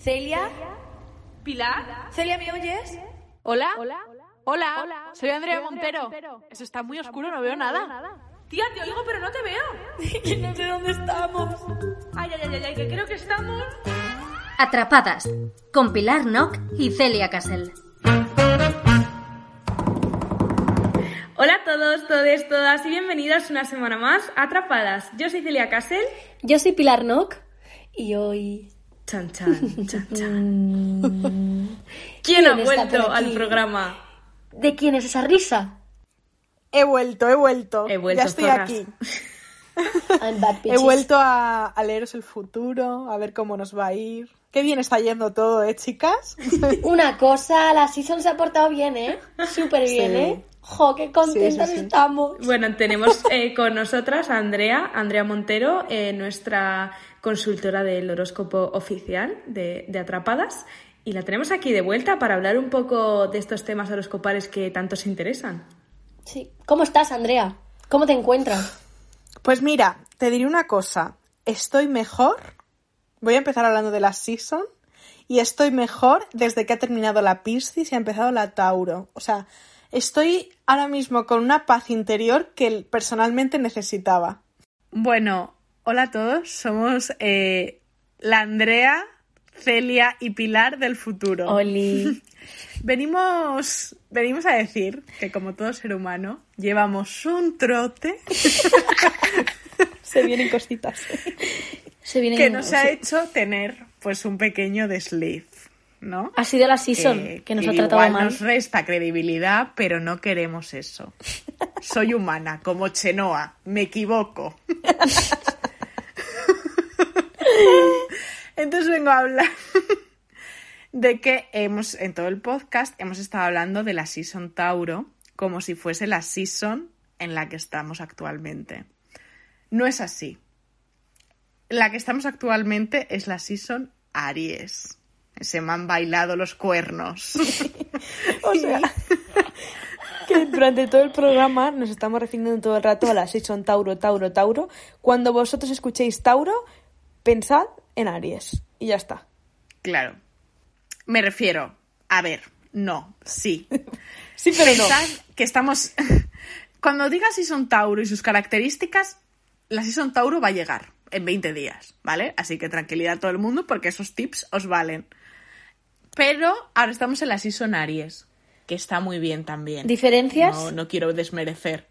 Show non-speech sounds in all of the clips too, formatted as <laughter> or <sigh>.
Celia, ¿Pilar? Celia, ¿me oyes? ¿Hola? ¿Hola? Hola, soy Andrea Montero. Eso está muy oscuro, no veo nada. Tía, te oigo, pero no te veo. <laughs> Que no sé dónde estamos. Ay, ay, ay, ay, que creo que estamos... Atrapadas, con Pilar Nock y Celia Casel. Hola a todos, todes, todas y bienvenidas una semana más a Atrapadas. Yo soy Celia Casel. Yo soy Pilar Nock y hoy... Chan, chan, chan, <laughs> chan. ¿Quién ha ¿Quién está vuelto al programa? ¿De quién es esa risa? He vuelto, he vuelto. He vuelto, ya estoy zorras. aquí. <laughs> I'm bad He vuelto a, a leeros el futuro, a ver cómo nos va a ir. Qué bien está yendo todo, ¿eh, chicas? <laughs> Una cosa, la season se ha portado bien, ¿eh? Súper bien, Sí. ¿eh? Jo, qué contentas Sí, sí, sí. estamos. Bueno, tenemos eh, con nosotras a Andrea, Andrea Montero, eh, nuestra consultora del horóscopo oficial de, de Atrapadas. Y la tenemos aquí de vuelta para hablar un poco de estos temas horoscopales que tanto se interesan. Sí. ¿Cómo estás, Andrea? ¿Cómo te encuentras? Pues mira, te diré una cosa. Estoy mejor. Voy a empezar hablando de la season. Y estoy mejor desde que ha terminado la Piscis y ha empezado la Tauro. O sea, estoy ahora mismo con una paz interior que personalmente necesitaba. Bueno, hola a todos. Somos eh, la Andrea, Celia y Pilar del futuro. Oli. <laughs> Venimos, venimos a decir que como todo ser humano llevamos un trote <laughs> Se vienen cositas. Se viene que nos ha hecho tener pues un pequeño desliz, ¿no? Ha sido la season que, nos ha tratado igual mal. nos resta credibilidad, pero no queremos eso. <laughs> Soy humana, como Chenoa, me equivoco. Entonces vengo a hablar <laughs> de que hemos, en todo el podcast, hemos estado hablando de la Season Tauro como si fuese la season en la que estamos actualmente. No es así. La que estamos actualmente es la Season Aries. Se me han bailado los cuernos. <laughs> O sea, <laughs> que durante todo el programa nos estamos refiriendo todo el rato a la season Tauro, Tauro, Tauro. Cuando vosotros escuchéis Tauro, pensad en Aries. Y ya está. Claro. Me refiero. A ver, no, sí. <laughs> Sí, pero no. Que estamos. <laughs> Cuando diga Season Tauro y sus características, la Season Tauro va a llegar en 20 días, ¿vale? Así que tranquilidad a todo el mundo porque esos tips os valen. Pero ahora estamos en la Season Aries, que está muy bien también. ¿Diferencias? No, no quiero desmerecer.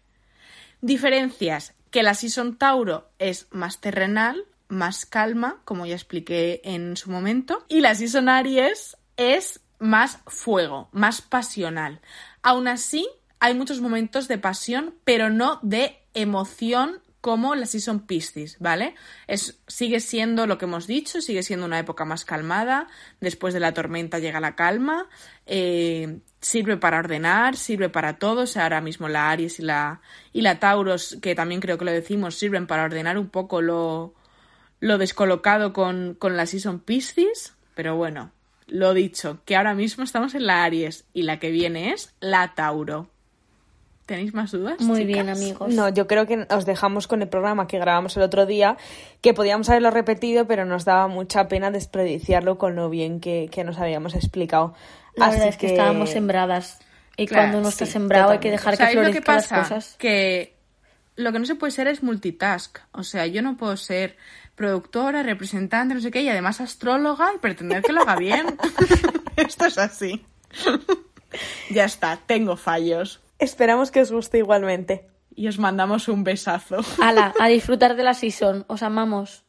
Diferencias, que la Season Tauro es más terrenal, más calma, como ya expliqué en su momento, y la Season Aries es más fuego, más pasional. Aún así, hay muchos momentos de pasión, pero no de emoción como la Season Piscis, ¿vale? Es, sigue siendo lo que hemos dicho, sigue siendo una época más calmada, después de la tormenta llega la calma, eh, sirve para ordenar, sirve para todo, o sea, ahora mismo la Aries y la, y la Tauros, que también creo que lo decimos, sirven para ordenar un poco lo, lo descolocado con, con la Season Piscis, pero bueno, lo dicho, que ahora mismo estamos en la Aries y la que viene es la Tauro. ¿Tenéis más dudas? Muy chicas? bien, amigos. No, yo creo que os dejamos con el programa que grabamos el otro día, que podíamos haberlo repetido, pero nos daba mucha pena desperdiciarlo con lo bien que, que nos habíamos explicado. La Así verdad es que, estábamos sembradas. Y Claro, cuando uno está sembrado hay que dejar que ¿Sabéis lo que florezcan las pasa? cosas. Que lo que no se puede ser es multitask. O sea, yo no puedo ser productora, representante, no sé qué, y además astróloga y pretender que lo haga bien. <laughs> Esto es así. <laughs> ya está, tengo fallos. Esperamos que os guste igualmente. Y os mandamos un besazo. <laughs> Ala, a disfrutar de la season. Os amamos.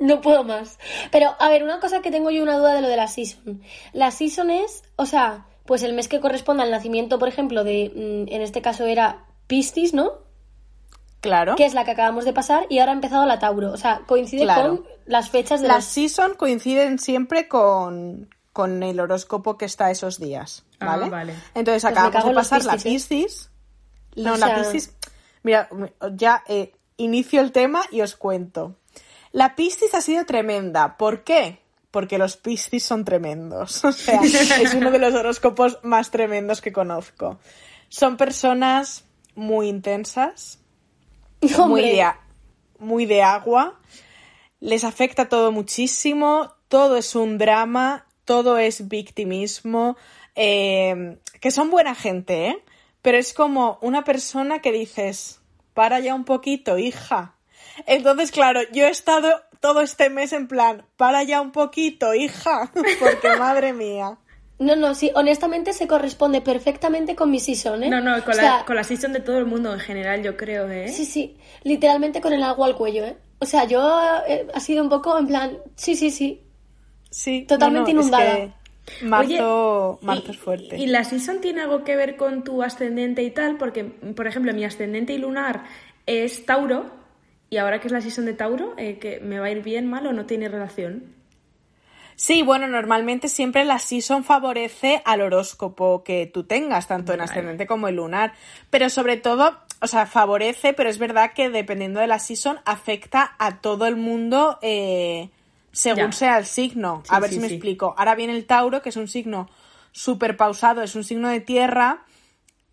No puedo más. Pero, a ver, una cosa que tengo yo una duda de lo de la season. La season es, o sea, pues el mes que corresponde al nacimiento, por ejemplo, de, mm, en este caso era Piscis, ¿no? Claro. que es la que acabamos de pasar, y ahora ha empezado la Tauro. O sea, coincide Claro. con las fechas de Las los... season coinciden siempre con, con el horóscopo que está esos días, Ah, ¿vale? Entonces Pues acabamos de pasar la Piscis, ¿eh? No, O la Piscis... Mira, ya eh, inicio el tema y os cuento. La Piscis ha sido tremenda. ¿Por qué? Porque los Piscis son tremendos. <laughs> O sea, es uno de los horóscopos más tremendos que conozco. Son personas muy intensas, muy de, a- muy de agua. Les afecta todo muchísimo, todo es un drama, todo es victimismo, eh, que son buena gente, ¿eh? Pero es como una persona que dices, para ya un poquito, hija. Entonces, claro, yo he estado todo este mes en plan, para ya un poquito, hija, <laughs> porque madre mía. No, no, sí, honestamente se corresponde perfectamente con mi season, ¿eh? No, no, con, O la, sea, con la season de todo el mundo en general, yo creo, ¿eh? Sí, sí, literalmente con el agua al cuello, ¿eh? O sea, yo eh, ha sido un poco en plan, sí, sí, sí. Sí, Totalmente no, no, es inundada. que marzo, Oye, marzo y- es fuerte. ¿Y la season tiene algo que ver con tu ascendente y tal? Porque, por ejemplo, mi ascendente y lunar es Tauro, y ahora que es la season de Tauro, eh, que me va a ir bien, mal o no tiene relación. Sí, bueno, normalmente siempre la season favorece al horóscopo que tú tengas, tanto en Vale. ascendente como en lunar. Pero sobre todo, o sea, favorece, pero es verdad que dependiendo de la season afecta a todo el mundo eh, según Ya. sea el signo. Sí, a ver sí, si me sí. explico. Ahora viene el Tauro, que es un signo súper pausado, es un signo de tierra,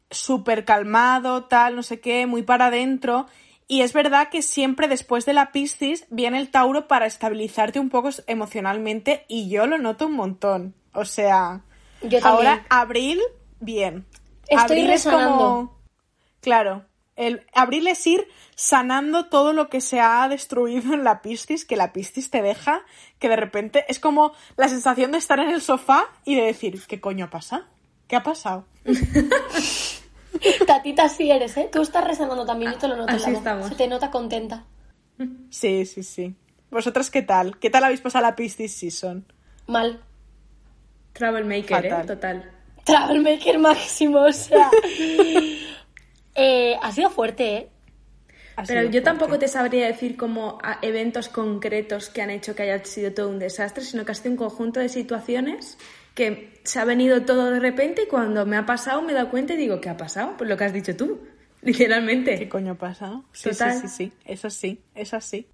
súper calmado, tal, no sé qué, muy para adentro. Y es verdad que siempre después de la Piscis viene el Tauro para estabilizarte un poco emocionalmente y yo lo noto un montón. O sea, Yo ahora abril, bien. Estoy abril es como... Claro, el abril es ir sanando todo lo que se ha destruido en la Piscis, que la Piscis te deja, que de repente es como la sensación de estar en el sofá y de decir, ¿qué coño pasa? ¿Qué ha pasado? <laughs> <laughs> Tatita sí eres, ¿eh? Tú estás rezando también, yo te lo noto Así estamos. Se te nota contenta. Sí, sí, sí. ¿Vosotras qué tal? ¿Qué tal habéis pasado la Piscis Season? Mal. Troublemaker, ¿eh? Total. Travelmaker máximo, o sea. <laughs> eh, ha sido fuerte, ¿eh? Ha Pero yo tampoco te sabría decir como a eventos concretos que han hecho que haya sido todo un desastre, sino que ha sido un conjunto de situaciones que se ha venido todo de repente y cuando me ha pasado me he dado cuenta y digo, ¿qué ha pasado? Pues lo que has dicho tú, <laughs> literalmente. ¿Qué coño pasa? Sí, Total. sí, sí, sí. Eso sí, eso sí.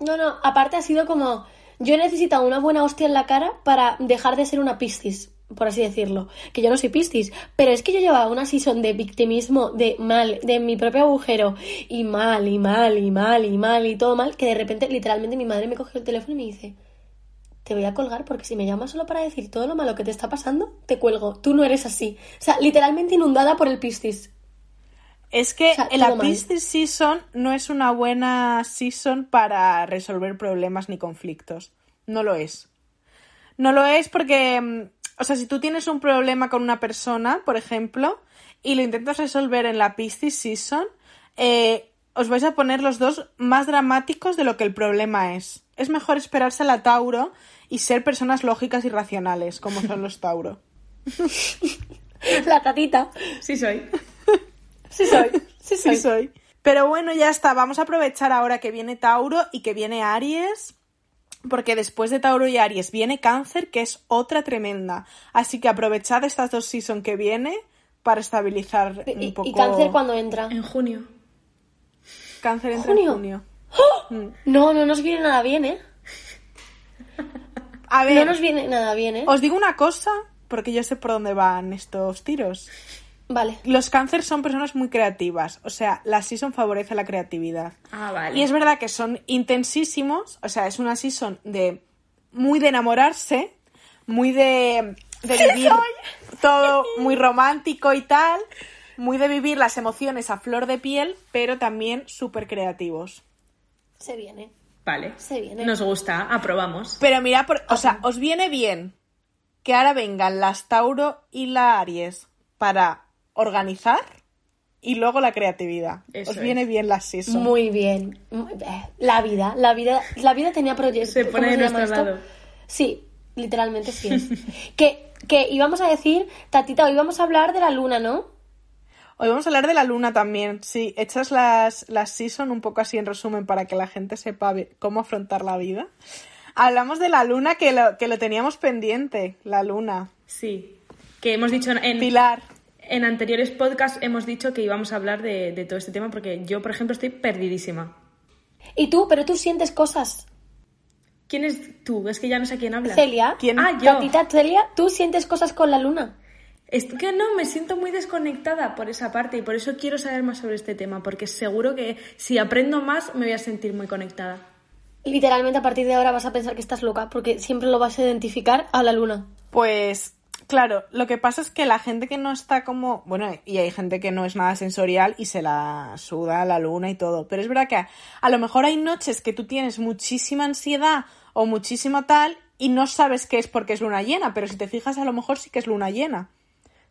No, no, aparte ha sido como. Yo he necesitado una buena hostia en la cara para dejar de ser una piscis, por así decirlo. Que yo no soy piscis, pero es que yo llevaba una season de victimismo, de mal, de mi propio agujero, y mal, y mal, y mal, y mal, y todo mal, que de repente, literalmente, mi madre me cogió el teléfono y me dice: Te voy a colgar porque si me llamas solo para decir todo lo malo que te está pasando, te cuelgo. Tú no eres así. O sea, literalmente inundada por el piscis. Es que O sea, la. Piscis Season no es una buena season para resolver problemas ni conflictos. No lo es. No lo es porque, mm, o sea, si tú tienes un problema con una persona, por ejemplo, y lo intentas resolver en la Piscis Season, eh, os vais a poner los dos más dramáticos de lo que el problema es. Es mejor esperarse a la Tauro y ser personas lógicas y racionales, como son los Tauro. La tatita. <laughs> Sí soy. Sí soy. Sí soy. Sí soy. Pero bueno, ya está. Vamos a aprovechar ahora que viene Tauro y que viene Aries. Porque después de Tauro y Aries viene Cáncer, que es otra tremenda. Así que aprovechad estas dos seasons que viene para estabilizar un ¿Y, poco. y cáncer cuando entra? En junio. Cáncer entra ¿Junio? en junio. No, no nos viene nada bien, ¿eh? A ver, No nos viene nada bien, ¿eh? os digo una cosa, porque yo sé por dónde van estos tiros. Vale. Los cáncer son personas muy creativas, o sea, la season favorece la creatividad. Ah, vale. Y es verdad que son intensísimos, o sea, es una season de muy de enamorarse, muy de, de vivir todo muy <laughs> romántico y tal, muy de vivir las emociones a flor de piel, pero también súper creativos. Se viene. Vale. Se viene. Nos gusta, aprobamos. Pero mira, por- o sea, os viene bien que ahora vengan las Tauro y la Aries para organizar y luego la creatividad. Eso os viene es. bien la season. Muy bien. Muy- La vida, la vida, la vida tenía proyectos. Se pone de nuestro lado. Sí, literalmente sí es. <laughs> que, que íbamos a decir, Tatita, hoy vamos a hablar de la luna, ¿no? Hoy vamos a hablar de la luna también. Sí, hechas las, las season un poco así en resumen para que la gente sepa cómo afrontar la vida. Hablamos de la luna que lo, que lo teníamos pendiente, la luna. Sí. Que hemos dicho en, Pilar, en anteriores podcasts, hemos dicho que íbamos a hablar de, de todo este tema porque yo, por ejemplo, estoy perdidísima. Y tú, pero tú sientes cosas. ¿Quién es tú? Es que ya no sé quién habla. Celia, ¿Quién? Ah, yo. Celia, tú sientes cosas con la luna. Es que no, me siento muy desconectada por esa parte y por eso quiero saber más sobre este tema, porque seguro que si aprendo más me voy a sentir muy conectada. Literalmente a partir de ahora vas a pensar que estás loca porque siempre lo vas a identificar a la luna. pues claro, lo que pasa es que la gente que no está como, bueno, y hay gente que no es nada sensorial y se la suda la luna y todo, pero es verdad que a, a lo mejor hay noches que tú tienes muchísima ansiedad o muchísimo tal y no sabes qué es porque es luna llena, pero si te fijas a lo mejor sí que es luna llena.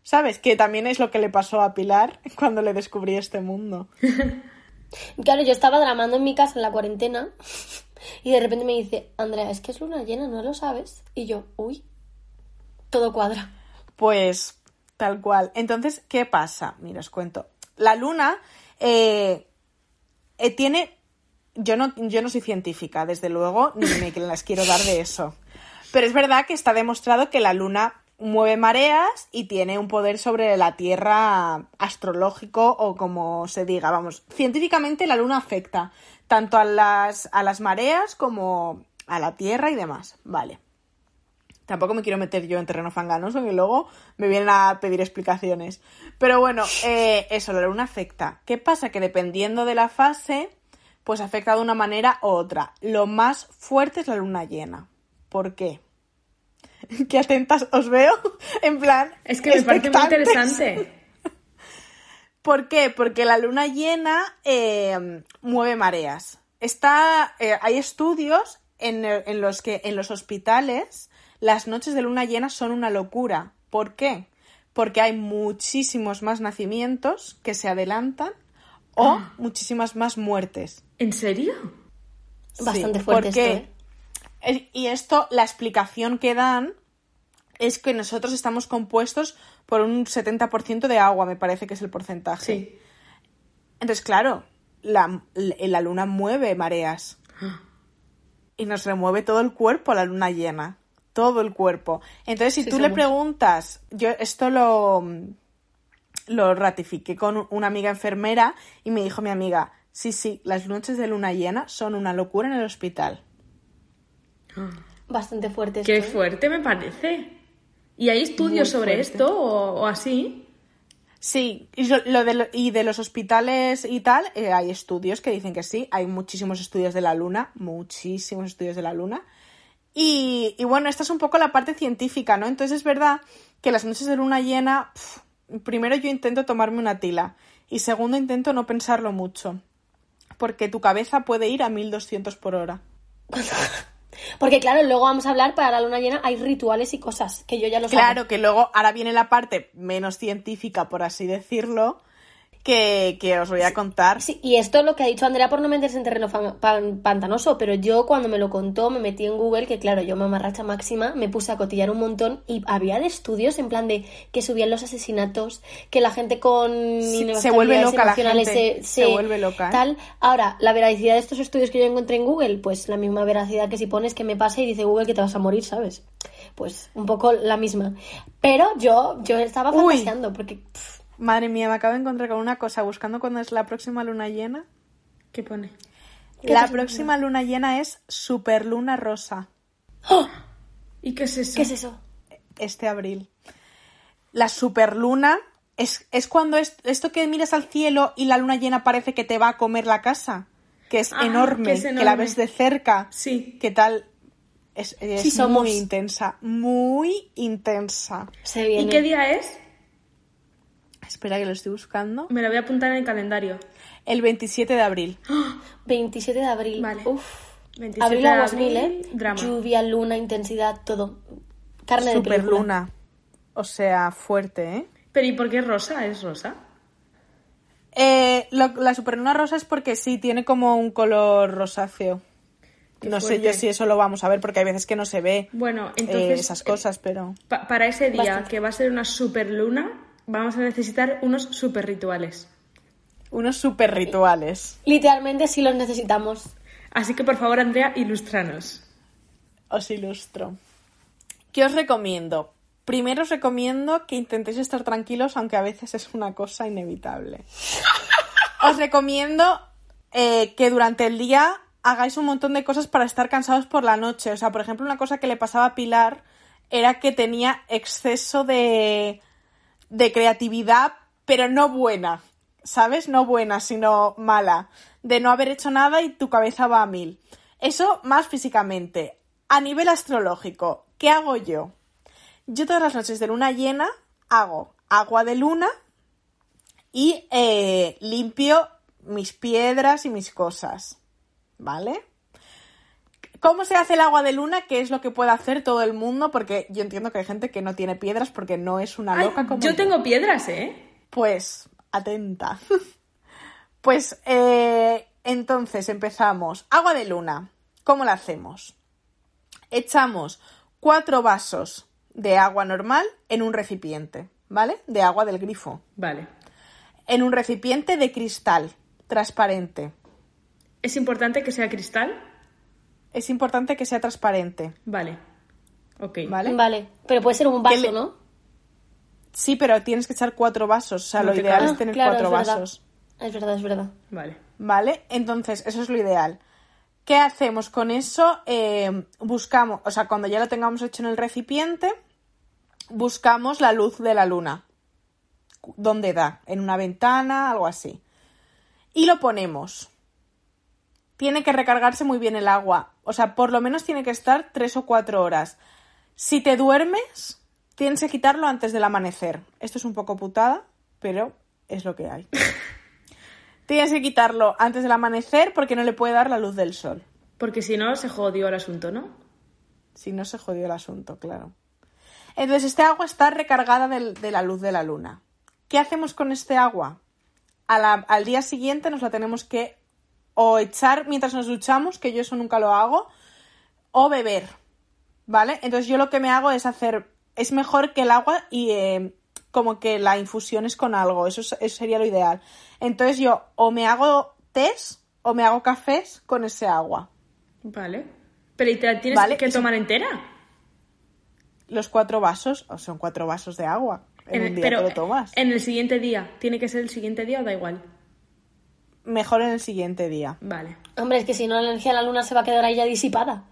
¿Sabes? Que también es lo que le pasó a Pilar <laughs> cuando le descubrí este mundo. <laughs> Claro, yo estaba dramando en mi casa en la cuarentena y de repente me dice, Andrea, es que es luna llena, ¿no lo sabes? Y yo, uy, todo cuadra. Pues tal cual. Entonces, ¿qué pasa? Mira, os cuento. La luna eh, eh, tiene... Yo no, yo no soy científica, desde luego, ni me las quiero dar de eso. Pero es verdad que está demostrado que la luna mueve mareas y tiene un poder sobre la Tierra astrológico o como se diga. Vamos, científicamente la luna afecta tanto a las, a las mareas como a la Tierra y demás. Vale. Tampoco me quiero meter yo en terreno fanganoso, que luego me vienen a pedir explicaciones. Pero bueno, eh, eso, la luna afecta. ¿Qué pasa? Que dependiendo de la fase, pues afecta de una manera u otra. Lo más fuerte es la luna llena. ¿Por qué? <laughs> Qué atentas os veo. <laughs> En plan. Es que me parece muy interesante. <laughs> ¿Por qué? Porque la luna llena eh, mueve mareas. Está, eh, hay estudios en, en los que en los hospitales las noches de luna llena son una locura. ¿Por qué? Porque hay muchísimos más nacimientos que se adelantan o muchísimas más muertes. ¿En serio? Bastante fuerte porque- esto. Eh, Y esto, la explicación que dan es que nosotros estamos compuestos por un 70% de agua, me parece que es el porcentaje. Sí. Entonces, claro, la, la luna mueve mareas. Y nos remueve todo el cuerpo la luna llena. Todo el cuerpo. Entonces, si Sí tú le preguntas, yo esto lo, lo ratifiqué con una amiga enfermera y me dijo mi amiga, sí, sí, las noches de luna llena son una locura en el hospital. Bastante fuerte esto. Qué ¿eh? fuerte me parece. ¿Y hay estudios Muy sobre fuerte. esto o, o así? Sí, y, lo- de, lo- y de los hospitales y tal, eh, hay estudios que dicen que sí, hay muchísimos estudios de la luna, muchísimos estudios de la luna. Y, y bueno, esta es un poco la parte científica, ¿no? Entonces es verdad que las noches de luna llena, primero yo intento tomarme una tila y segundo intento no pensarlo mucho, porque tu cabeza puede ir a 1200 por hora. <laughs> Porque claro, luego vamos a hablar, para la luna llena hay rituales y cosas, que yo ya lo sé. Claro que luego ahora viene la parte menos científica, por así decirlo, que, que os voy a contar. Sí, y esto lo que ha dicho Andrea por no meterse en terreno fan- pan- pantanoso, pero yo cuando me lo contó me metí en Google, que claro, yo mamarracha máxima, me puse a cotillar un montón y había de estudios en plan de que subían los asesinatos, que la gente con Sí, se vuelve loca la gente, se, se vuelve loca, ¿eh? Tal. Ahora, la veracidad de estos estudios que yo encontré en Google, pues la misma veracidad que si pones que me pasa y dice Google que te vas a morir, ¿sabes? Pues un poco la misma. Pero yo, yo estaba Uy. fantaseando porque... pff, Madre mía, me acabo de encontrar con una cosa, buscando cuándo es la próxima luna llena. ¿Qué pone? ¿Qué La próxima luna llena es superluna rosa, ¿Y qué es eso? ¿Qué es eso? este abril. La superluna es, es cuando es, esto que miras al cielo y la luna llena parece que te va a comer la casa, que es, Ah, enorme, que es que la ves de cerca. Sí. ¿Qué tal? Es, es Sí somos. muy intensa, muy intensa. Se viene. ¿Y qué día es? Espera que lo estoy buscando. Me lo voy a apuntar en el calendario. El 27 de abril. 27 de abril. Vale. Uf. 27 Abril de a 2000, abril, ¿eh? drama. Lluvia, luna, intensidad, todo. Carne de película. Superluna. O sea, fuerte, ¿eh? Pero ¿y por qué rosa? ¿Es rosa? Eh, lo- la superluna rosa es porque sí, tiene como un color rosáceo. Qué no sé yo si eso lo vamos a ver porque hay veces que no se ve Bueno, eh, entonces... esas cosas, pero... pa- para ese día, Bastante. que va a ser una super luna, vamos a necesitar unos super rituales. Unos super rituales. Literalmente sí los necesitamos. Así que por favor, Andrea, ilústranos. Os ilustro. ¿Qué os recomiendo? Primero os recomiendo que intentéis estar tranquilos, aunque a veces es una cosa inevitable. <laughs> Os recomiendo eh, que durante el día hagáis un montón de cosas para estar cansados por la noche. O sea, por ejemplo, una cosa que le pasaba a Pilar era que tenía exceso de, de creatividad, pero no buena. ¿Sabes? No buena, sino mala. De no haber hecho nada y tu cabeza va a mil. Eso más físicamente. A nivel astrológico, ¿qué hago yo? Yo todas las noches de luna llena hago agua de luna y eh, limpio mis piedras y mis cosas. ¿Vale? ¿Cómo se hace el agua de luna? ¿Qué es lo que puede hacer todo el mundo? Porque yo entiendo que hay gente que no tiene piedras porque no es una Ay, loca como yo tengo piedras, ¿eh? Pues, atenta. <laughs> pues, eh, entonces empezamos. Agua de luna. ¿Cómo la hacemos? Echamos cuatro vasos de agua normal en un recipiente, ¿vale? De agua del grifo. Vale. En un recipiente de cristal, transparente. ¿Es importante que sea cristal? Es importante que sea transparente, Vale. Ok. ¿vale? Vale, pero puede ser un vaso, le- ¿no? Sí, pero tienes que echar cuatro vasos. O sea, No lo ideal cabe. es tener Ah, claro, cuatro es verdad. vasos. Es verdad, es verdad. Vale. ¿Vale? Entonces, eso es lo ideal. ¿Qué hacemos con eso? Eh, buscamos, o sea, cuando ya lo tengamos hecho en el recipiente, buscamos la luz de la luna. ¿Dónde da? En una ventana, algo así. Y lo ponemos. Tiene que recargarse muy bien el agua. O sea, por lo menos tiene que estar tres o cuatro horas. Si te duermes, tienes que quitarlo antes del amanecer. Esto es un poco putada, pero es lo que hay. <laughs> Tienes que quitarlo antes del amanecer porque no le puede dar la luz del sol. Porque si no, se jodió el asunto, ¿no? Si no se jodió el asunto, claro. Entonces, este agua está recargada de la luz de la luna. ¿Qué hacemos con este agua? La- al día siguiente nos la tenemos que o echar mientras nos duchamos, que yo eso nunca lo hago, o beber. ¿Vale? Entonces yo lo que me hago es hacer. Es mejor que el agua y eh, como que la infusión es con algo. Eso, es- eso sería lo ideal. Entonces yo o me hago tés o me hago cafés con ese agua. Vale. Pero ¿y te la tienes Vale, que tomar entera? Los cuatro vasos, o son cuatro vasos de agua. En, un día pero te lo tomas. en el siguiente día. ¿Tiene que ser el siguiente día o da igual? Mejor en el siguiente día. Vale. Hombre, es que si no la energía de la luna se va a quedar ahí ya disipada.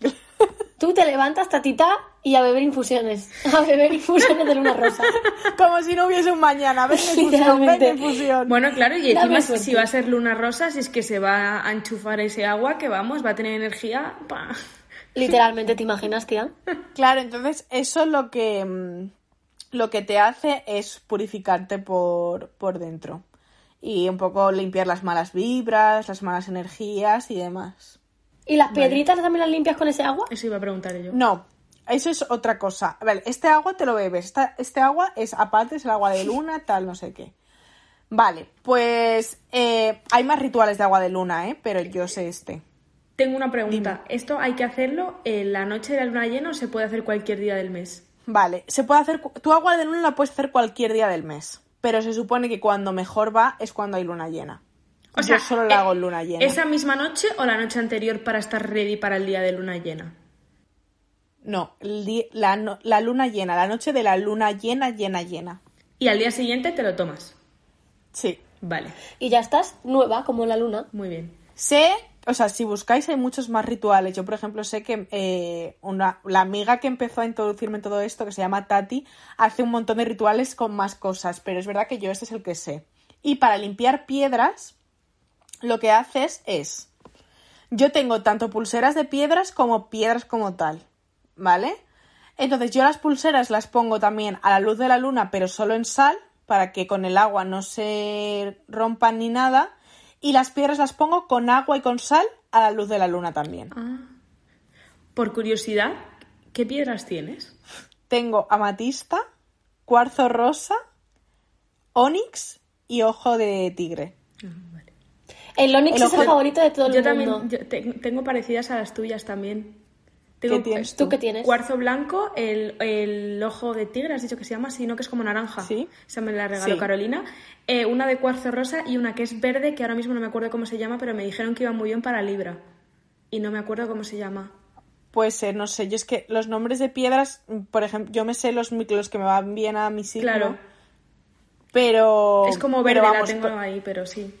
<laughs> Tú te levantas, tatita, y a beber infusiones. A beber infusiones de luna rosa. <laughs> Como si no hubiese un mañana. Venga, infusión, Literalmente. venga, infusión. Bueno, claro, y encima si va a ser luna rosa, si es que se va a enchufar ese agua, que vamos, va a tener energía. pa. Literalmente, ¿te imaginas, tía? <laughs> Claro, entonces eso lo que, mm, lo que te hace es purificarte por, por dentro. Y un poco limpiar las malas vibras, las malas energías y demás. ¿Y las piedritas también las limpias con ese agua? Eso iba a preguntar yo. No, eso es otra cosa. A ver, este agua te lo bebes. Esta- este agua es aparte, es el agua de luna, tal, no sé qué. Vale, pues eh, hay más rituales de agua de luna, ¿eh? Pero yo sé este. Tengo una pregunta. ¿Esto hay que hacerlo en la noche de la luna llena o se puede hacer cualquier día del mes? Vale, se puede hacer. Tu agua de luna la puedes hacer cualquier día del mes. Pero se supone que cuando mejor va es cuando hay luna llena. O sea, Yo solo la eh, hago en luna llena. ¿Esa misma noche o la noche anterior para estar ready para el día de luna llena? No, el di- la, no- la luna llena, la noche de la luna llena, llena, llena. Y al día siguiente te lo tomas. Sí. Vale, Y ya estás nueva, como la luna. muy bien. Sé, o sea, si buscáis hay muchos más rituales. Yo, por ejemplo, sé que eh, una, la amiga que empezó a introducirme en todo esto, que se llama Tati, hace un montón de rituales con más cosas, pero es verdad que yo este es el que sé. Y para limpiar piedras, lo que haces es, yo tengo tanto pulseras de piedras como piedras como tal, ¿vale? Entonces yo las pulseras las pongo también a la luz de la luna, pero solo en sal, para que con el agua no se rompan ni nada. Y las piedras las pongo con agua y con sal a la luz de la luna también. Por curiosidad, ¿qué piedras tienes? Tengo amatista, cuarzo rosa, onix y ojo de tigre. El Onix El es el favorito de todo el Yo mundo. también yo tengo parecidas a las tuyas también. Tengo ¿Qué tienes ¿Tú qué tienes? Cuarzo blanco, el, el ojo de tigre, has dicho que se llama, sino que es como naranja. Sí. Esa me la regaló Sí. Carolina. Eh, una de cuarzo rosa y una que es verde, que ahora mismo no me acuerdo cómo se llama, pero me dijeron que iba muy bien para Libra. Y no me acuerdo cómo se llama. Pues eh, no sé, yo es que los nombres de piedras, por ejemplo, yo me sé los, que me van bien a mi signo, Claro. pero... Es como pero verde, vamos, la tengo ahí, pero sí.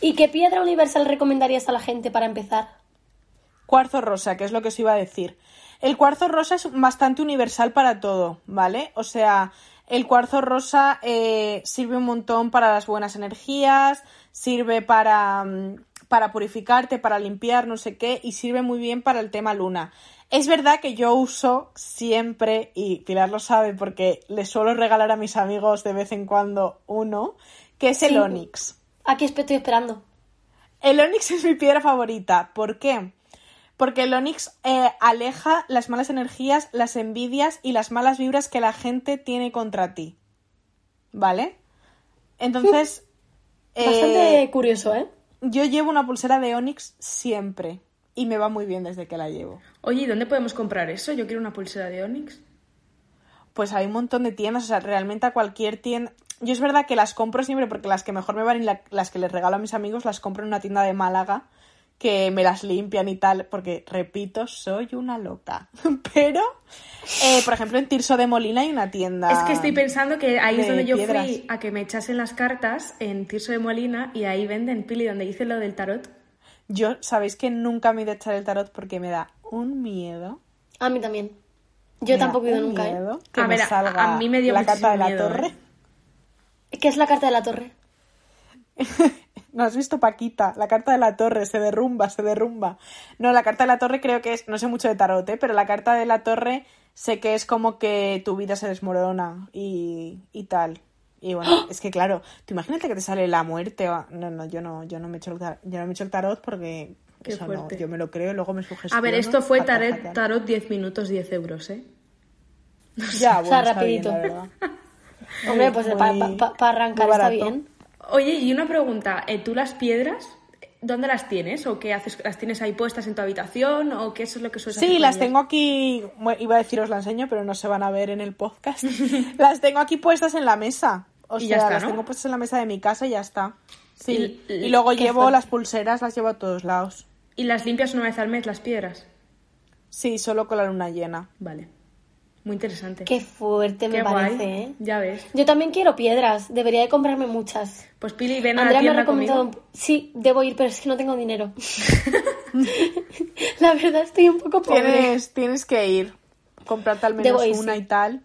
¿Y qué piedra universal recomendarías a la gente para empezar? Cuarzo rosa, que es lo que os iba a decir. El cuarzo rosa es bastante universal para todo, ¿vale? O sea, el cuarzo rosa eh, sirve un montón para las buenas energías, sirve para, mm, para purificarte, para limpiar, no sé qué, y sirve muy bien para el tema luna. Es verdad que yo uso siempre, y Pilar lo sabe porque le suelo regalar a mis amigos de vez en cuando uno, que es el Sí. onix. Aquí estoy esperando. El onix es mi piedra favorita. ¿Por qué? Porque el onix eh, aleja las malas energías, las envidias y las malas vibras que la gente tiene contra ti. ¿Vale? Entonces, eh, Bastante curioso, ¿eh? yo llevo una pulsera de onix siempre. Y me va muy bien desde que la llevo. Oye, ¿y dónde podemos comprar eso? Yo quiero una pulsera de Onix. Pues hay un montón de tiendas, o sea, realmente a cualquier tienda. Yo es verdad que las compro siempre porque las que mejor me van y la- las que les regalo a mis amigos las compro en una tienda de Málaga que me las limpian y tal, porque repito, soy una loca. <laughs> Pero, eh, por ejemplo, en Tirso de Molina hay una tienda. Es que estoy pensando que ahí es de donde yo piedras. fui a que me echasen las cartas en Tirso de Molina y ahí venden Pili, donde hice lo del tarot. Yo, sabéis que nunca me he ido a echar el tarot porque me da un miedo. A mí también. Yo me tampoco he ido un nunca, ¿eh? que A me ver, a- salga a mí me dio la carta de la miedo, torre. ¿eh? ¿Qué es la carta de la torre? <laughs> No has visto Paquita, la carta de la torre se derrumba, se derrumba. No, la carta de la torre creo que es, no sé mucho de tarot, ¿eh? pero la carta de la torre sé que es como que tu vida se desmorona y, y tal. Y bueno, es que claro, tú imagínate que te sale la muerte o... No, no, yo no, yo no me echo el tarot, yo no me echo el tarot porque Qué eso fuerte. no, yo me lo creo y luego me sugestiono. A ver, esto fue tarot, tarot 10 minutos, 10 euros, ¿eh? Ya, <laughs> O bueno, sea, está bien, rapidito. la verdad. Hombre, pues para arrancar está bien. Oye, y una pregunta, ¿eh, ¿tú las piedras, dónde las tienes? ¿O qué haces? ¿Las tienes ahí puestas en tu habitación? ¿O qué eso es lo que sueles hacer Sí, con las ellas? tengo aquí, bueno, iba a decir os la enseño, pero no se van a ver en el podcast. <laughs> las tengo aquí puestas en la mesa. O sea, está, las ¿no? tengo puestas en la mesa de mi casa y ya está. Sí. Y- Y, luego llevo las pulseras, las llevo a todos lados. ¿Y las limpias una vez al mes, las piedras? Sí, solo con la luna llena. Vale. Muy interesante. Qué fuerte me Qué parece, guay. ¿eh? Ya ves. Yo también quiero piedras. Debería de comprarme muchas. Pues Pili, ven a la Andrea me ha tienda recomendado... conmigo. Sí, debo ir, pero es que no tengo dinero. <laughs> la verdad estoy un poco pobre. Tienes, tienes que ir. Comprarte al menos Debo ir, una sí. y tal.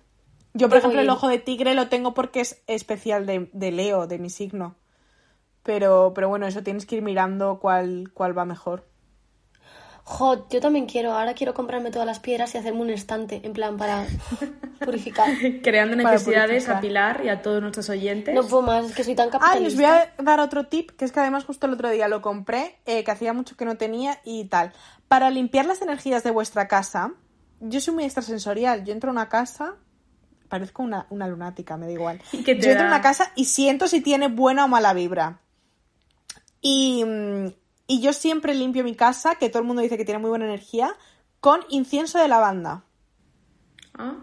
Yo, por Debo ejemplo, el ir. ojo de tigre lo tengo porque es especial de, de Leo, de mi signo. Pero, pero bueno, eso tienes que ir mirando cuál, cuál va mejor. Jo, yo también quiero. Ahora quiero comprarme todas las piedras y hacerme un estante, en plan, para purificar. <laughs> Creando Para necesidades purificar. a Pilar y a todos nuestros oyentes. No puedo más, es que soy tan Ah, y os voy a dar otro tip, que es que además justo el otro día lo compré, eh, que hacía mucho que no tenía y tal. Para limpiar las energías de vuestra casa, yo soy muy extrasensorial. Yo entro a una casa, parezco una, una lunática, me da igual. <laughs> ¿Y qué te Yo entro a da? una casa y siento si tiene buena o mala vibra. Y, mm, y yo siempre limpio mi casa, que todo el mundo dice que tiene muy buena energía, con incienso de lavanda. Ah,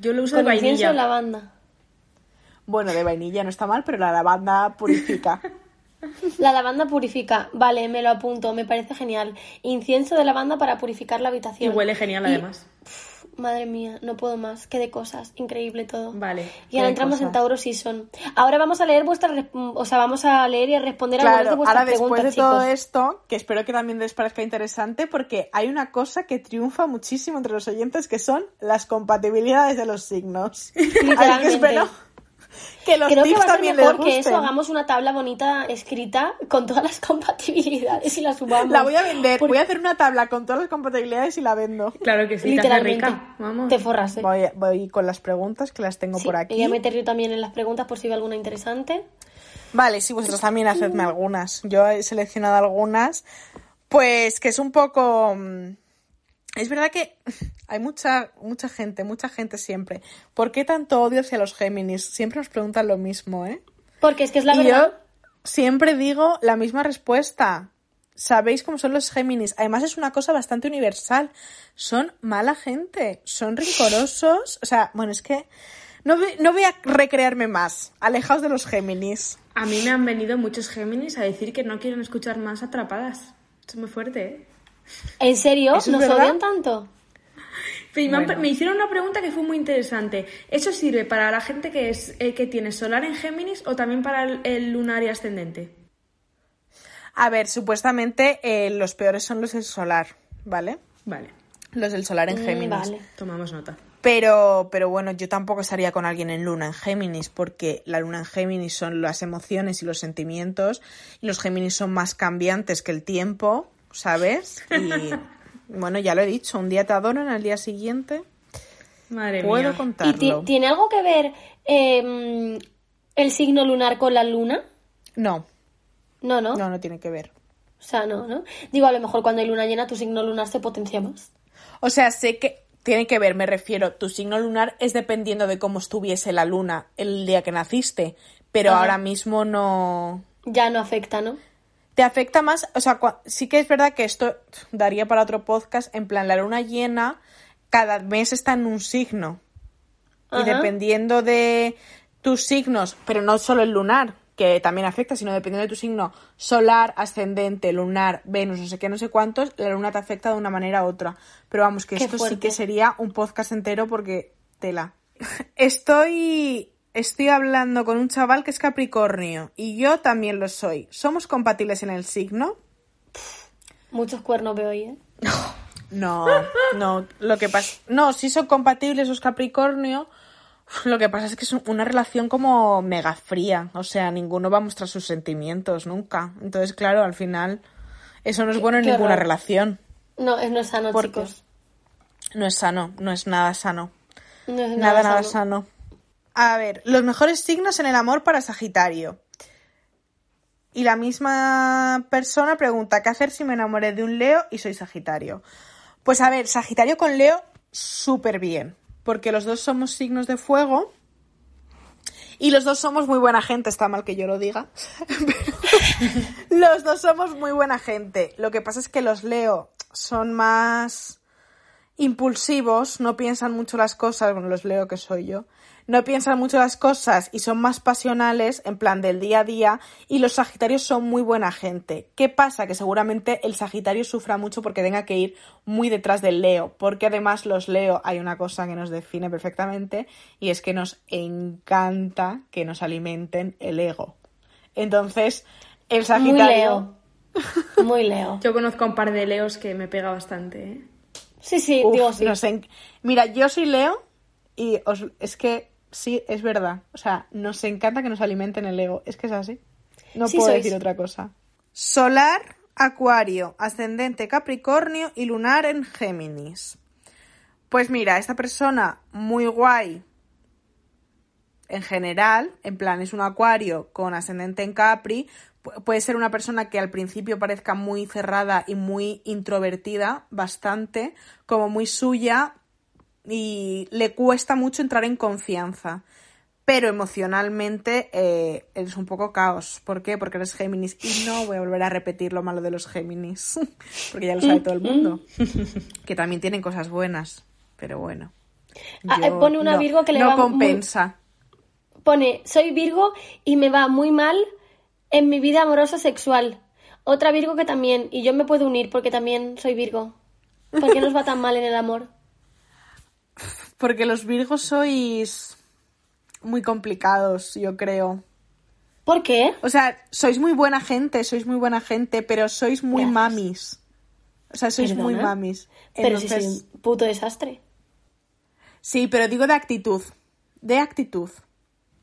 yo lo uso Con de incienso vainilla. de lavanda. Bueno, de vainilla no está mal, pero la lavanda purifica. <laughs> La lavanda purifica. Vale, me lo apunto, me parece genial. Incienso de lavanda para purificar la Y habitación. huele genial Y- además. Madre mía, no puedo más. Qué de cosas. Increíble todo. Vale. Y ahora entramos en. Tauro Season. Ahora vamos a leer vuestras... O sea, vamos a leer y a responder algunas de Claro, vuestras ahora después de todo esto, que espero que también les parezca interesante, porque hay una cosa que triunfa muchísimo entre los oyentes, que son las compatibilidades de los signos. <laughs> Así que Literalmente. espero que los Creo que va a ser les mejor que eso hagamos una tabla bonita escrita con todas las <laughs> compatibilidades y la subamos. La voy a vender, Porque- voy a hacer una tabla con todas las compatibilidades y la vendo. Claro que sí, Literalmente. rica. Vamos. Te forras, ¿eh? Voy, voy con las preguntas que las tengo Sí, por aquí. voy a meter yo también en las preguntas por si ve alguna interesante. Vale, sí, vosotros también hacedme algunas. Yo he seleccionado algunas, pues que es un poco... Es verdad que <laughs> hay mucha, mucha gente, mucha gente siempre. ¿Por qué tanto odio hacia los Géminis? Siempre nos preguntan lo mismo, ¿eh? Porque es que es la y verdad. yo siempre digo la misma respuesta. sabéis cómo son los Géminis. Además es una cosa bastante universal. Son mala gente, son rincorosos. O sea, bueno, es que no, voy- no voy a recrearme más. Alejaos de los Géminis. A mí me han venido muchos Géminis a decir que no quieren escuchar más atrapadas. Es muy fuerte, ¿eh? ¿En serio? ¿Eso es ¿Nos verdad? odian tanto? Me, han- Bueno. me hicieron una pregunta que fue muy interesante. ¿Eso sirve para la gente que, es, eh, que tiene solar en Géminis o también para el, el lunar y ascendente? A ver, supuestamente eh, los peores son los del solar, ¿vale? Vale, Los del solar en Mm, Géminis. vale. tomamos nota. Pero, pero bueno, yo tampoco estaría con alguien en luna en Géminis, porque la luna en Géminis son las emociones y los sentimientos, y los Géminis son más cambiantes que el tiempo, ¿sabes? Y bueno, ya lo he dicho, un día te adoran, al día siguiente Madre puedo mía. ¿Y contarlo. ti- tiene algo que ver eh, el signo lunar con la luna? No, No, no, no, no tiene que ver. O sea, no, ¿no? Digo, a lo mejor cuando hay luna llena tu signo lunar se potencia más. O sea, sé que tiene que ver, me refiero, tu signo lunar es dependiendo de cómo estuviese la luna el día que naciste, pero Ajá. ahora mismo no, Ya no afecta, ¿no? Te afecta más, o sea, sí que es verdad que esto daría para otro podcast, en plan, la luna llena cada mes está en un signo. Y dependiendo de tus signos, pero no solo el lunar, que también afecta, sino dependiendo de tu signo solar, ascendente, lunar, Venus, no sé qué, no sé cuántos, la luna te afecta de una manera u otra. Pero vamos, que Qué esto sí que sería un podcast entero porque tela. <laughs> Estoy estoy hablando con un chaval que es Capricornio y yo también lo soy. ¿Somos compatibles en el signo? Muchos cuernos veo ahí, ¿eh? No, no, lo que pasa, no, sí son compatibles los Capricornio. Lo que pasa es que es una relación como mega fría, o sea, ninguno va a mostrar sus sentimientos nunca. Entonces, claro, al final eso no es bueno en qué ninguna horror. relación. No, es no es sano, chicos. No es sano, no es nada sano. No es Nada, nada sano. sano. A ver, los mejores signos en el amor para Sagitario. Y la misma persona pregunta, ¿qué hacer si me enamoré de un Leo y soy Sagitario? Pues a ver, Sagitario con Leo, súper bien. Porque los dos somos signos de fuego. Y los dos somos muy buena gente, está mal que yo lo diga. <laughs> Los dos somos muy buena gente. Lo que pasa es que los Leo son más impulsivos, no piensan mucho las cosas, bueno, los leo que soy yo, no piensan mucho las cosas y son más pasionales, en plan del día a día, y los Sagitarios son muy buena gente. ¿Qué pasa? Que seguramente el Sagitario sufra mucho porque tenga que ir muy detrás del Leo, porque además los Leo hay una cosa que nos define perfectamente y es que nos encanta que nos alimenten el ego. Entonces, el Muy Sagitario... Leo. Muy Leo. Yo conozco a un par de leos que me pega bastante, ¿eh? Sí, sí, Uf, digo sí. nos en- Mira, yo soy Leo y os- es que sí, es verdad. O sea, nos encanta que nos alimenten el ego. Es que es así. No Sí puedo sois. decir otra cosa. Solar, Acuario, ascendente Capricornio y lunar en Géminis. Pues mira, esta persona muy guay en general, en plan es un acuario con ascendente en Capri, pu- puede ser una persona que al principio parezca muy cerrada y muy introvertida, bastante, como muy suya y le cuesta mucho entrar en confianza. Pero emocionalmente eh, eres un poco caos. ¿Por qué? Porque eres Géminis. Y no voy a volver a repetir lo malo de los Géminis. <laughs> Porque ya lo sabe todo el mundo. Que también tienen cosas buenas. Pero bueno. Ah, Yo- pone una no- Virgo que le no va muy- compensa. Pone, soy Virgo y me va muy mal en mi vida amorosa sexual. Otra Virgo que también, y yo me puedo unir porque también soy Virgo. ¿Por qué nos va tan mal en el amor? Porque los Virgos sois muy complicados, yo creo. ¿Por qué? O sea, sois muy buena gente, sois muy buena gente, pero sois muy Gracias. mamis. O sea, sois muy mamis. Pero si soy un puto desastre. sí, pero digo de actitud. De actitud.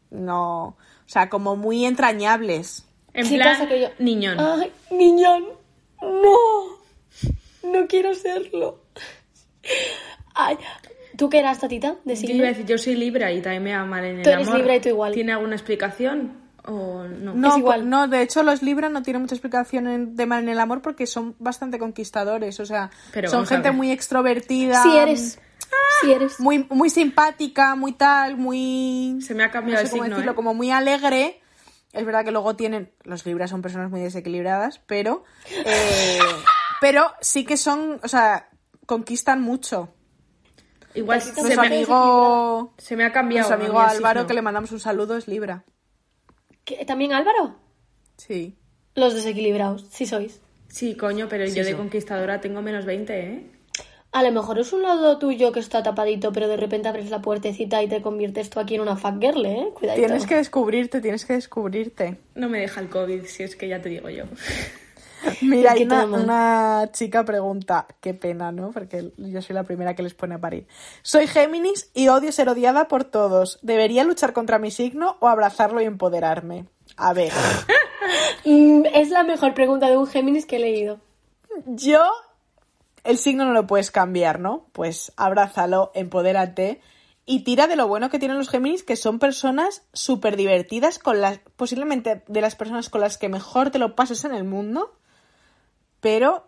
No. O sea, como muy entrañables. En Sí, plan, pasa que yo- niñón. Ay, niñón. No. No quiero serlo. Ay, ¿tú qué eras, tatita? De Yo signo? iba a decir, yo soy Libra y también me va mal en el Tú eres amor. Libra y tú igual. ¿Tiene alguna explicación o no? No, Es igual. no, de hecho los Libra no tienen mucha explicación en- de mal en el amor porque son bastante conquistadores, o sea, Pero son gente muy extrovertida, Sí eres. Sí eres. muy muy simpática, muy tal, muy Se me ha cambiado no sé el cómo signo, decirlo, ¿eh? como muy alegre. Es verdad que luego tienen, los libras son personas muy desequilibradas, pero, eh, <laughs> pero sí que son, o sea, conquistan mucho. Igual Nuestro se me, amigo, se me ha cambiado. nuestro amigo Álvaro, signo. que le mandamos un saludo, es Libra. ¿Qué- ¿También Álvaro? Sí. Los desequilibrados, sí sois. Sí, coño, pero Sí, yo de sí. conquistadora tengo menos 20, ¿eh? A lo mejor es un lado tuyo que está tapadito, pero de repente abres la puertecita y te conviertes tú aquí en una fuck girl, ¿eh? Cuidadito. Tienes que descubrirte, tienes que descubrirte. No me deja el COVID, si es que ya te digo yo. <laughs> Mira, hay una chica pregunta, qué pena, ¿no? Porque yo soy la primera que les pone a parir. Soy Géminis y odio ser odiada por todos. ¿Debería luchar contra mi signo o abrazarlo y empoderarme? A ver, Mm, Es la mejor pregunta de un Géminis que he leído. yo, el signo no lo puedes cambiar, ¿no? Pues abrázalo, empodérate y tira de lo bueno que tienen los Géminis, que son personas súper divertidas, con las, posiblemente de las personas con las que mejor te lo pases en el mundo, pero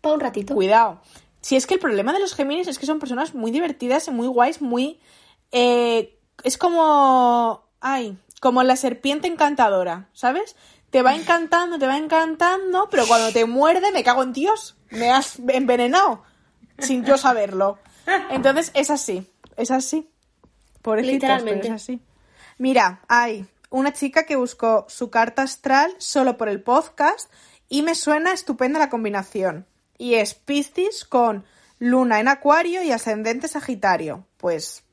Para un ratito. Cuidado. Si es que el problema de los Géminis es que son personas muy divertidas y muy guays, muy... eh, es como... Ay, como la serpiente encantadora, ¿sabes? Te va encantando, te va encantando, pero cuando te muerde me cago en Dios. Me has envenenado sin yo saberlo. Entonces es así, es así. Pobrecitas, pero Literalmente. es así. Mira, hay una chica que buscó su carta astral solo por el podcast y me suena estupenda la combinación. Y es Piscis con luna en acuario y ascendente sagitario. Pues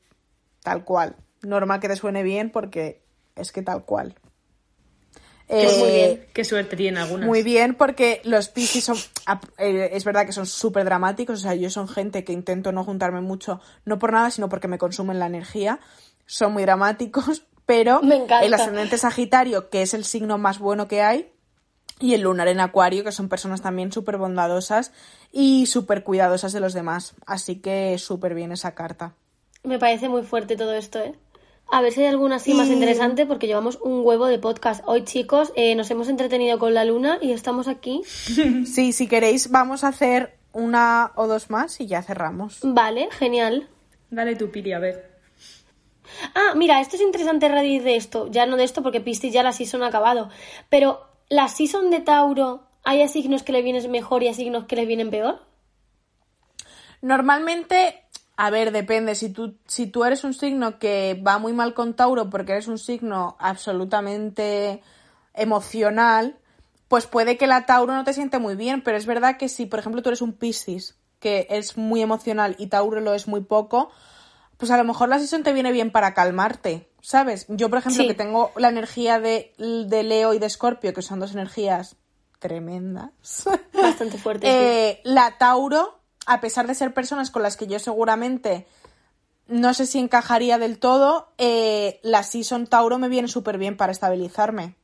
tal cual. Normal que te suene bien porque es que tal cual. Pues muy Eh, bien. Qué suerte tienen algunas. muy bien, porque los Piscis son. eh, es verdad que son súper dramáticos. O sea, yo son gente que intento no juntarme mucho, no por nada, sino porque me consumen la energía. Son muy dramáticos, <laughs> pero Me el ascendente Sagitario, que es el signo más bueno que hay, y el lunar en Acuario, que son personas también súper bondadosas y súper cuidadosas de los demás. Así que súper bien esa carta. Me parece muy fuerte todo esto, ¿eh? A ver si hay alguna así más interesante porque llevamos un huevo de podcast. Hoy, chicos, eh, nos hemos entretenido con la luna y estamos aquí. <laughs> Sí, si queréis, vamos a hacer una o dos más y ya cerramos. Vale, genial. Dale tu piri, a ver. Ah, mira, esto es interesante a raíz de esto. Ya no de esto porque Piscis ya la season ha acabado. Pero, ¿la season de Tauro hay a signos que le vienen mejor y a signos que le vienen peor? Normalmente, a ver, depende. Si tú, si tú eres un signo que va muy mal con Tauro porque eres un signo absolutamente emocional, pues puede que la Tauro no te siente muy bien. Pero es verdad que si, por ejemplo, tú eres un Piscis que es muy emocional y Tauro lo es muy poco, pues a lo mejor la season te viene bien para calmarte, ¿sabes? Yo, por ejemplo, Sí. que tengo la energía de, de Leo y de Escorpio, que son dos energías tremendas. Bastante <laughs> fuerte. sí. Eh, la Tauro, a pesar de ser personas con las que yo seguramente no sé si encajaría del todo, eh, la Season Tauro me viene súper bien para estabilizarme.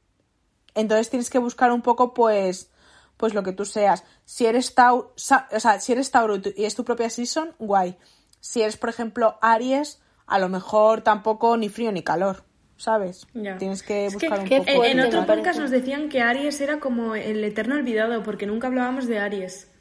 Entonces tienes que buscar un poco, pues, pues lo que tú seas. Si eres Tauro, o sea, si eres Tauro y tu- y es tu propia Season, guay. Si eres, por ejemplo, Aries, a lo mejor tampoco ni frío ni calor, ¿sabes? Ya. Tienes que Es que buscar un qué poco. En, en otro podcast nos decían que Aries era como el eterno olvidado, porque nunca hablábamos de Aries.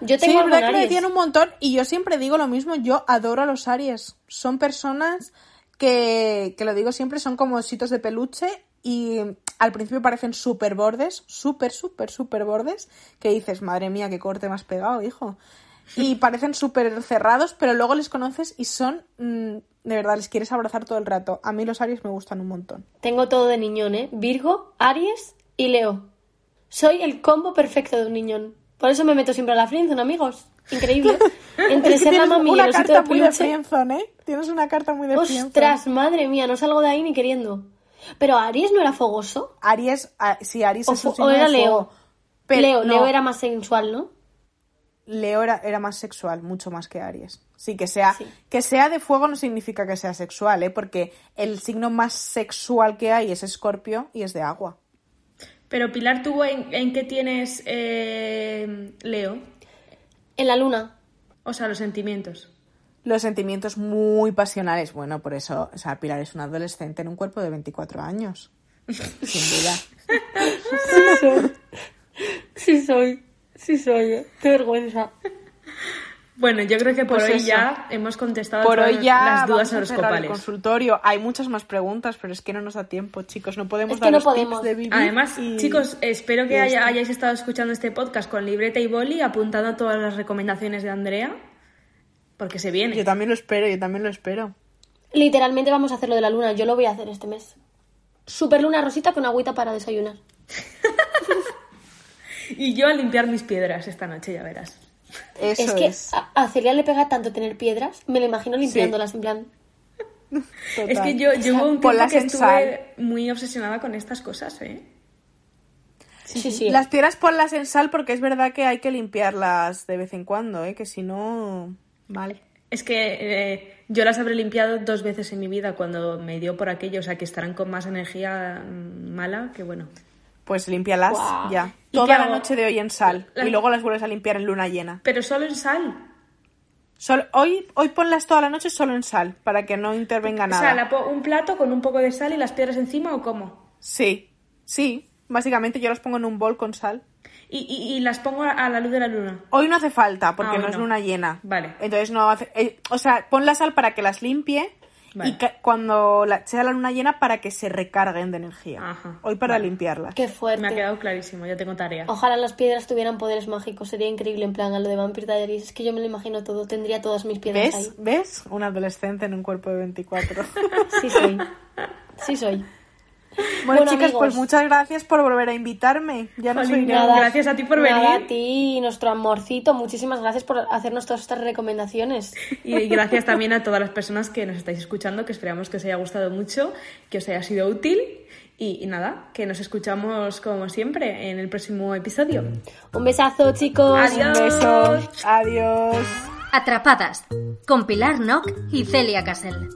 Yo Sí, tengo es algo verdad que decían un montón y yo siempre digo lo mismo, yo adoro a los Aries. Son personas que, que lo digo siempre, son como ositos de peluche y al principio parecen súper bordes, súper, súper, súper bordes, que dices, madre mía, qué corte más pegado, hijo. Y parecen súper cerrados, pero luego les conoces y son, mm, de verdad, les quieres abrazar todo el rato. A mí los Aries me gustan un montón. Tengo todo de niñón, ¿eh? Virgo, Aries y Leo. Soy el combo perfecto de un niñón. Por eso me meto siempre a la friendzone, amigos. Increíble. <laughs> Entre Es que ser la tienes mami y una el osito carta de muy de peluche. friendzone, ¿eh? Tienes una carta muy de friendzone. Ostras, madre mía, no salgo de ahí ni queriendo. Pero Aries no era fogoso. Aries, ah, sí, Aries O es signo o era de Leo. fuego. Pero Leo, no, Leo era más sensual, ¿no? Leo era, era más sexual, mucho más que Aries. Sí, que sea, Sí. que sea de fuego no significa que sea sexual, ¿eh? Porque el signo más sexual que hay es Escorpio y es de agua. Pero Pilar, ¿tú en, en qué tienes eh, Leo? En la luna. O sea, los sentimientos. Los sentimientos muy pasionales. Bueno, por eso, o sea, Pilar es una adolescente en un cuerpo de 24 años. Sin duda. <laughs> Sí soy. Sí soy. Qué vergüenza. Bueno, yo creo que por Pues hoy eso. ya hemos contestado Por todas hoy ya las dudas vamos a el horoscopales. consultorio. Hay muchas más preguntas, pero es que no nos da tiempo, chicos. No podemos Es que dar no los tips podemos. de vivir Además, y- chicos, espero que haya- hayáis estado escuchando este podcast con libreta y boli, apuntando todas las recomendaciones de Andrea, porque se viene. Yo también lo espero, yo también lo espero. Literalmente vamos a hacer lo de la luna. Yo lo voy a hacer este mes. Super luna rosita con agüita para desayunar. <laughs> Y yo a limpiar mis piedras esta noche, ya verás. Eso es que es. A, Celia le pega tanto tener piedras. Me lo imagino limpiándolas en plan. total. Es que yo, yo hubo un tiempo que en estuve muy obsesionada con estas cosas, ¿eh? Sí, sí. Las piedras ponlas en sal porque es verdad que hay que limpiarlas de vez en cuando, ¿eh? Que si no... Vale. Es que eh, yo las habré limpiado dos veces en mi vida cuando me dio por aquello, o sea que estarán con más energía mm, mala que bueno. Pues límpialas Guau. ya. ¿Y Toda qué la hago? noche de hoy en sal. La- Y luego las vuelves a limpiar en luna llena. Pero solo en sal. Sol- hoy, hoy ponlas toda la noche solo en sal, para que no intervenga O nada. sea, la po- un plato con un poco de sal y las piedras encima o cómo. Sí, sí. Básicamente yo las pongo en un bol con sal. Y, y- y las pongo a la luz de la luna. Hoy no hace falta, porque Ah, hoy no es no. luna llena. Vale. Entonces no hace... eh, o sea, pon la sal para que las limpie Vale. y cuando la- sea la luna llena para que se recarguen de energía. Ajá, Hoy para vale. limpiarlas. Qué Me ha fuerte. quedado clarísimo, ya tengo tarea. Ojalá las piedras tuvieran poderes mágicos. Sería increíble en plan a lo de Vampire Diaries. Es que yo me lo imagino todo. Tendría todas mis piedras ¿Ves? ahí. ¿Ves? Un adolescente en un cuerpo de 24. Sí soy. Sí soy. Bueno, Bueno, chicas, amigos. pues muchas gracias por volver a invitarme. Ya no soy Jolín, nada. Nada. Gracias a ti por nada venir. a ti, nuestro amorcito. Muchísimas gracias por hacernos todas estas recomendaciones. Y gracias también a todas las personas que nos estáis escuchando, que esperamos que os haya gustado mucho, que os haya sido útil. Y, y nada, que nos escuchamos como siempre en el próximo episodio. Un besazo, chicos. Adiós. Un beso. Adiós. Atrapadas con Pilar Nock y Celia Casel.